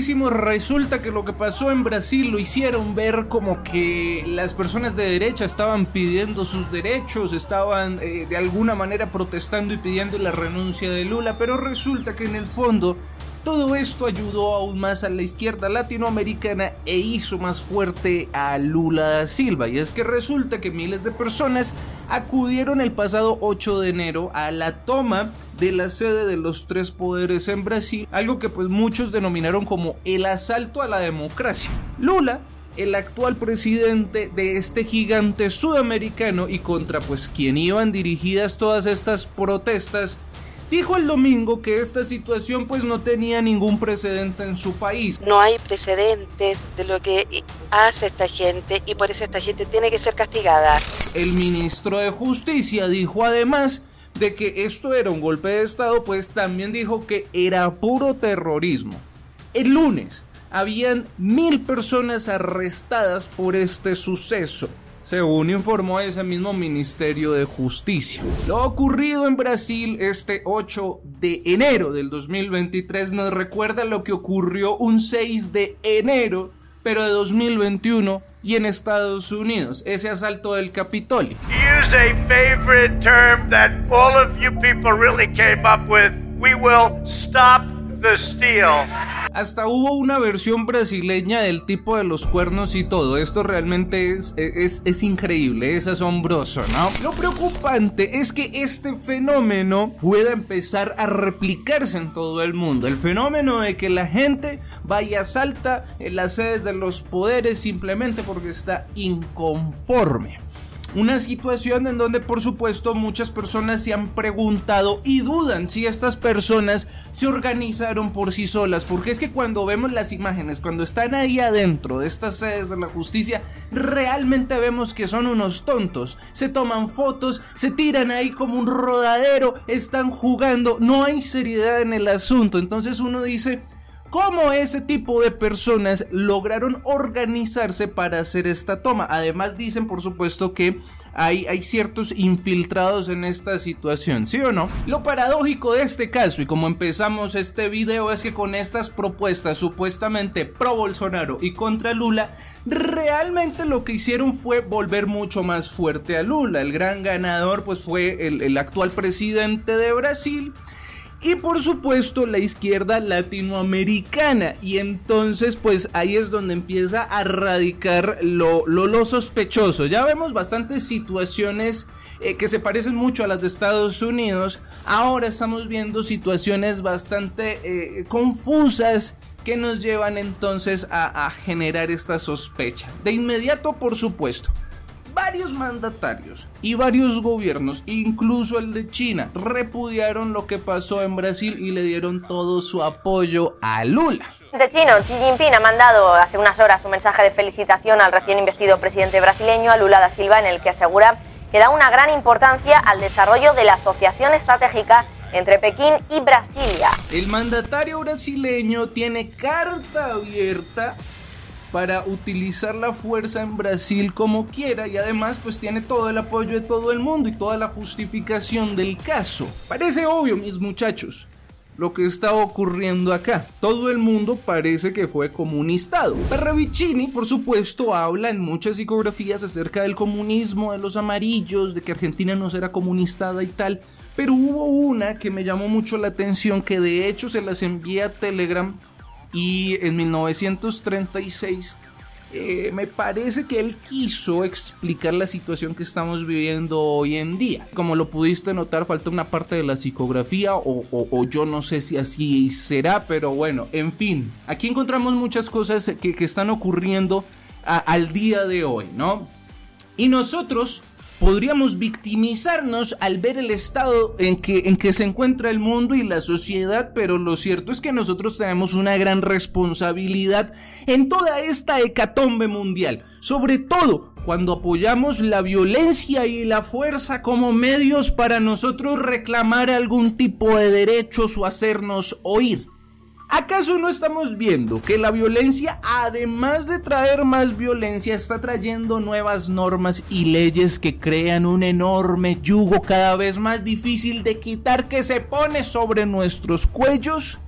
resulta que lo que pasó en Brasil lo hicieron ver como que las personas de derecha estaban pidiendo sus derechos, estaban eh, de alguna manera protestando y pidiendo la renuncia de Lula, pero resulta que en el fondo todo esto ayudó aún más a la izquierda latinoamericana e hizo más fuerte a Lula da Silva. Y es que resulta que miles de personas acudieron el pasado 8 de enero a la toma de la sede de los tres poderes en Brasil, algo que pues muchos denominaron como el asalto a la democracia. Lula el actual presidente de este gigante sudamericano y contra pues quien iban dirigidas todas estas protestas dijo el domingo que esta situación pues no tenía ningún precedente en su país. No hay precedentes de lo que hace esta gente y por eso esta gente tiene que ser castigada. El ministro de Justicia dijo además de que esto era un golpe de Estado, pues también dijo que era puro terrorismo. El lunes habían mil personas arrestadas por este suceso según informó ese mismo Ministerio de Justicia. Lo ocurrido en Brasil este 8 de enero del 2023 nos recuerda lo que ocurrió un 6 de enero, pero de 2021 y en Estados Unidos, ese asalto del Capitolio. Use a favorite term that all of you people really came up with. We will stop the steal. Hasta hubo una versión brasileña del tipo de los cuernos y todo. Esto realmente es, es, es, increíble, es asombroso, ¿no? Lo preocupante es que este fenómeno pueda empezar a replicarse en todo el mundo. El fenómeno de que la gente vaya salta en las sedes de los poderes simplemente porque está inconforme. Una situación en donde por supuesto muchas personas se han preguntado y dudan si estas personas se organizaron por sí solas. Porque es que cuando vemos las imágenes, cuando están ahí adentro de estas sedes de la justicia, realmente vemos que son unos tontos. Se toman fotos, se tiran ahí como un rodadero, están jugando, no hay seriedad en el asunto. Entonces uno dice, cómo ese tipo de personas lograron organizarse para hacer esta toma. Además dicen por supuesto que hay, hay, ciertos infiltrados en esta situación, ¿sí o no? Lo paradójico de este caso y como empezamos este video es que con estas propuestas supuestamente pro Bolsonaro y contra Lula, realmente lo que hicieron fue volver mucho más fuerte a Lula. El gran ganador pues fue el, el actual presidente de Brasil y por supuesto la izquierda latinoamericana. Y entonces pues ahí es donde empieza a radicar lo, lo, sospechoso. Ya vemos bastantes situaciones eh, que se parecen mucho a las de Estados Unidos. Ahora estamos viendo situaciones bastante eh, confusas que nos llevan entonces a, a generar esta sospecha. De inmediato por supuesto varios mandatarios y varios gobiernos, incluso el de China, repudiaron lo que pasó en Brasil y le dieron todo su apoyo a Lula. De chino, Xi Jinping ha mandado hace unas horas un mensaje de felicitación al recién investido presidente brasileño, a Lula da Silva, en el que asegura que da una gran importancia al desarrollo de la asociación estratégica entre Pekín y Brasilia. El mandatario brasileño tiene carta abierta para utilizar la fuerza en Brasil como quiera y además pues tiene todo el apoyo de todo el mundo y toda la justificación del caso. Parece obvio mis muchachos lo que está ocurriendo acá. Todo el mundo parece que fue comunistado. Parravicini, por supuesto, habla en muchas psicografías acerca del comunismo, de los amarillos, de que Argentina no será comunistada y tal. Pero hubo una que me llamó mucho la atención, que de hecho se las envía a Telegram y en 1936 eh, me parece que él quiso explicar la situación que estamos viviendo hoy en día. Como lo pudiste notar, falta una parte de la psicografía o, yo no sé si así será, pero bueno, en fin, aquí encontramos muchas cosas que, están ocurriendo al día de hoy, ¿no? Y nosotros podríamos victimizarnos al ver el estado en que, en que se encuentra el mundo y la sociedad, pero lo cierto es que nosotros tenemos una gran responsabilidad en toda esta hecatombe mundial, sobre todo cuando apoyamos la violencia y la fuerza como medios para nosotros reclamar algún tipo de derechos o hacernos oír. ¿Acaso no estamos viendo que la violencia, además de traer más violencia, está trayendo nuevas normas y leyes que crean un enorme yugo cada vez más difícil de quitar que se pone sobre nuestros cuellos?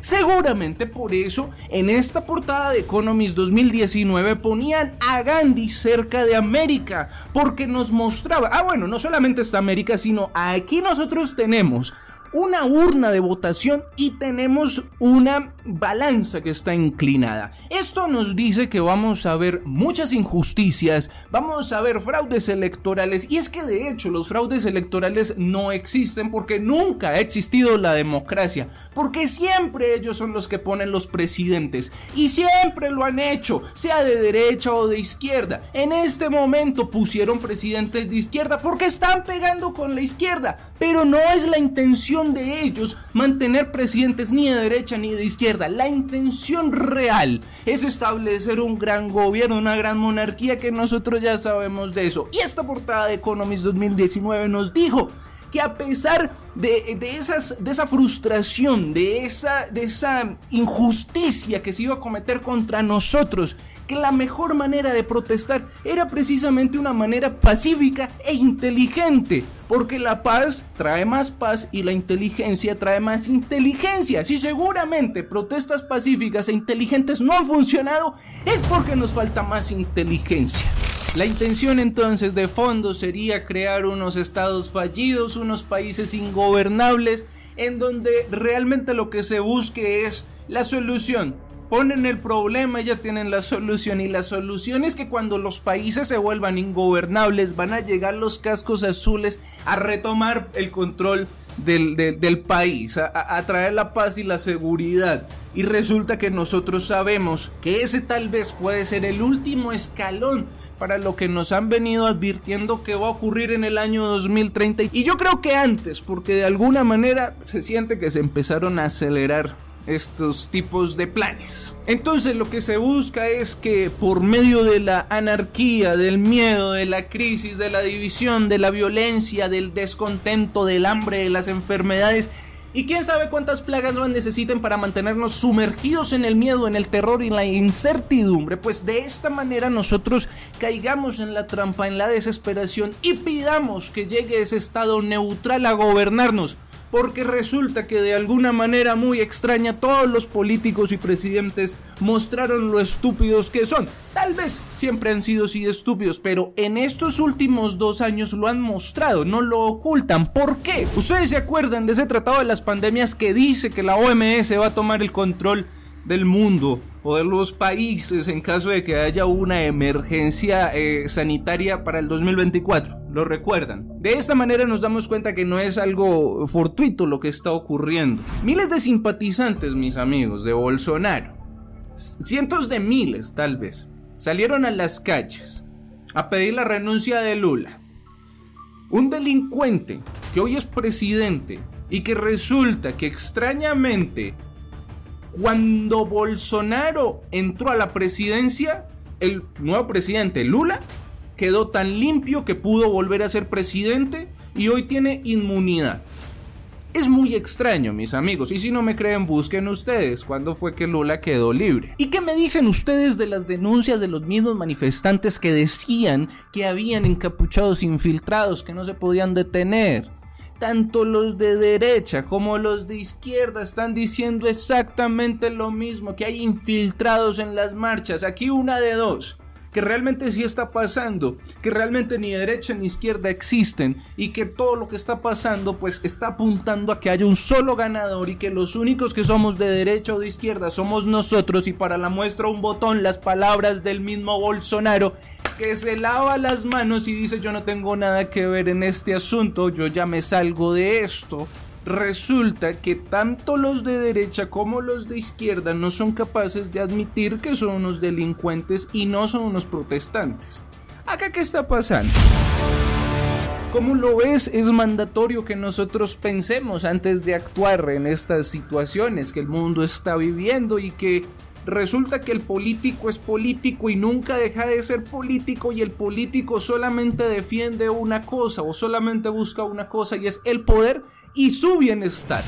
Seguramente por eso en esta portada de Economist 2019 ponían a Gandhi cerca de América, porque nos mostraba, ah bueno, no solamente está América, sino aquí nosotros tenemos una urna de votación y tenemos una balanza que está inclinada. Esto nos dice que vamos a ver muchas injusticias, vamos a ver fraudes electorales y es que de hecho los fraudes electorales no existen porque nunca ha existido la democracia, porque siempre ellos son los que ponen los presidentes y siempre lo han hecho, sea de derecha o de izquierda. En este momento pusieron presidentes de izquierda porque están pegando con la izquierda, pero no es la intención de ellos mantener presidentes ni de derecha ni de izquierda. La intención real es establecer un gran gobierno, una gran monarquía que nosotros ya sabemos de eso. Y esta portada de Economist 2019 nos dijo que a pesar de, esas, de esa frustración, de esa, de esa injusticia que se iba a cometer contra nosotros, que la mejor manera de protestar era precisamente una manera pacífica e inteligente. Porque la paz trae más paz y la inteligencia trae más inteligencia. Si seguramente protestas pacíficas e inteligentes no han funcionado, es porque nos falta más inteligencia. La intención entonces de fondo sería crear unos estados fallidos, unos países ingobernables, en donde realmente lo que se busque es la solución. Ponen el problema ya tienen la solución. Y la solución es que cuando los países se vuelvan ingobernables van a llegar los cascos azules a retomar el control del, país, a traer la paz y la seguridad. Y resulta que nosotros sabemos que ese tal vez puede ser el último escalón para lo que nos han venido advirtiendo que va a ocurrir en el año 2030. Y yo creo que antes, porque de alguna manera se siente que se empezaron a acelerar estos tipos de planes. Entonces lo que se busca es que por medio de la anarquía, del miedo, de la crisis, de la división, de la violencia, del descontento, del hambre, de las enfermedades, y quién sabe cuántas plagas nos necesiten para mantenernos sumergidos en el miedo, en el terror y en la incertidumbre. Pues de esta manera nosotros caigamos en la trampa, en la desesperación y pidamos que llegue ese estado neutral a gobernarnos porque resulta que de alguna manera muy extraña todos los políticos y presidentes mostraron lo estúpidos que son. Tal vez siempre han sido así estúpidos, pero en estos últimos dos años lo han mostrado, no lo ocultan. ¿Por qué? ¿Ustedes se acuerdan de ese tratado de las pandemias que dice que la OMS va a tomar el control del mundo o de los países en caso de que haya una emergencia eh, sanitaria para el 2024. ¿Lo recuerdan? De esta manera nos damos cuenta que no es algo fortuito lo que está ocurriendo. Miles de simpatizantes, mis amigos, de Bolsonaro, cientos de miles tal vez, salieron a las calles a pedir la renuncia de Lula. Un delincuente que hoy es presidente y que resulta que extrañamente cuando Bolsonaro entró a la presidencia, el nuevo presidente Lula quedó tan limpio que pudo volver a ser presidente y hoy tiene inmunidad. Es muy extraño, mis amigos, y si no me creen, busquen ustedes cuándo fue que Lula quedó libre. ¿Y qué me dicen ustedes de las denuncias de los mismos manifestantes que decían que habían encapuchados infiltrados que no se podían detener? Tanto los de derecha como los de izquierda están diciendo exactamente lo mismo, que hay infiltrados en las marchas. Aquí una de dos que realmente sí está pasando, que realmente ni derecha ni izquierda existen y que todo lo que está pasando pues está apuntando a que haya un solo ganador y que los únicos que somos de derecha o de izquierda somos nosotros y para la muestra un botón las palabras del mismo Bolsonaro que se lava las manos y dice yo no tengo nada que ver en este asunto, yo ya me salgo de esto resulta que tanto los de derecha como los de izquierda no son capaces de admitir que son unos delincuentes y no son unos protestantes. ¿Acá qué está pasando? Como lo ves, es mandatorio que nosotros pensemos antes de actuar en estas situaciones que el mundo está viviendo y que resulta que el político es político y nunca deja de ser político y el político solamente defiende una cosa o solamente busca una cosa y es el poder y su bienestar.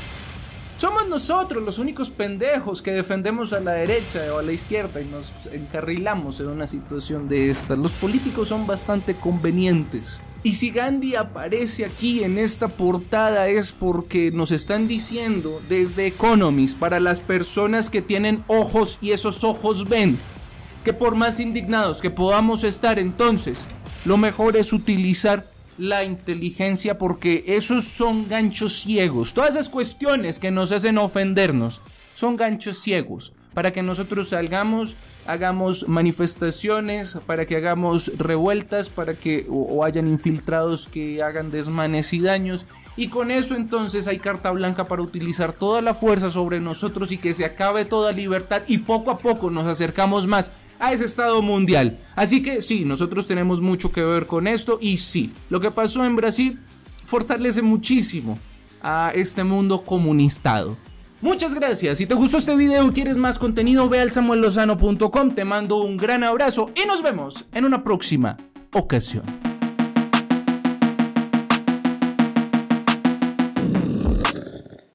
Somos nosotros los únicos pendejos que defendemos a la derecha o a la izquierda y nos encarrilamos en una situación de esta. Los políticos son bastante convenientes. Y si Gandhi aparece aquí en esta portada es porque nos están diciendo desde Economist para las personas que tienen ojos y esos ojos ven que por más indignados que podamos estar entonces, lo mejor es utilizar la inteligencia porque esos son ganchos ciegos. Todas esas cuestiones que nos hacen ofendernos son ganchos ciegos para que nosotros salgamos, hagamos manifestaciones, para que hagamos revueltas, para que o, hayan infiltrados que hagan desmanes y daños. Y con eso entonces hay carta blanca para utilizar toda la fuerza sobre nosotros y que se acabe toda libertad y poco a poco nos acercamos más a ese estado mundial. Así que sí, nosotros tenemos mucho que ver con esto y sí, lo que pasó en Brasil fortalece muchísimo a este mundo comunistado. Muchas gracias. Si te gustó este video y quieres más contenido, ve al samuellozano.com. Te mando un gran abrazo y nos vemos en una próxima ocasión.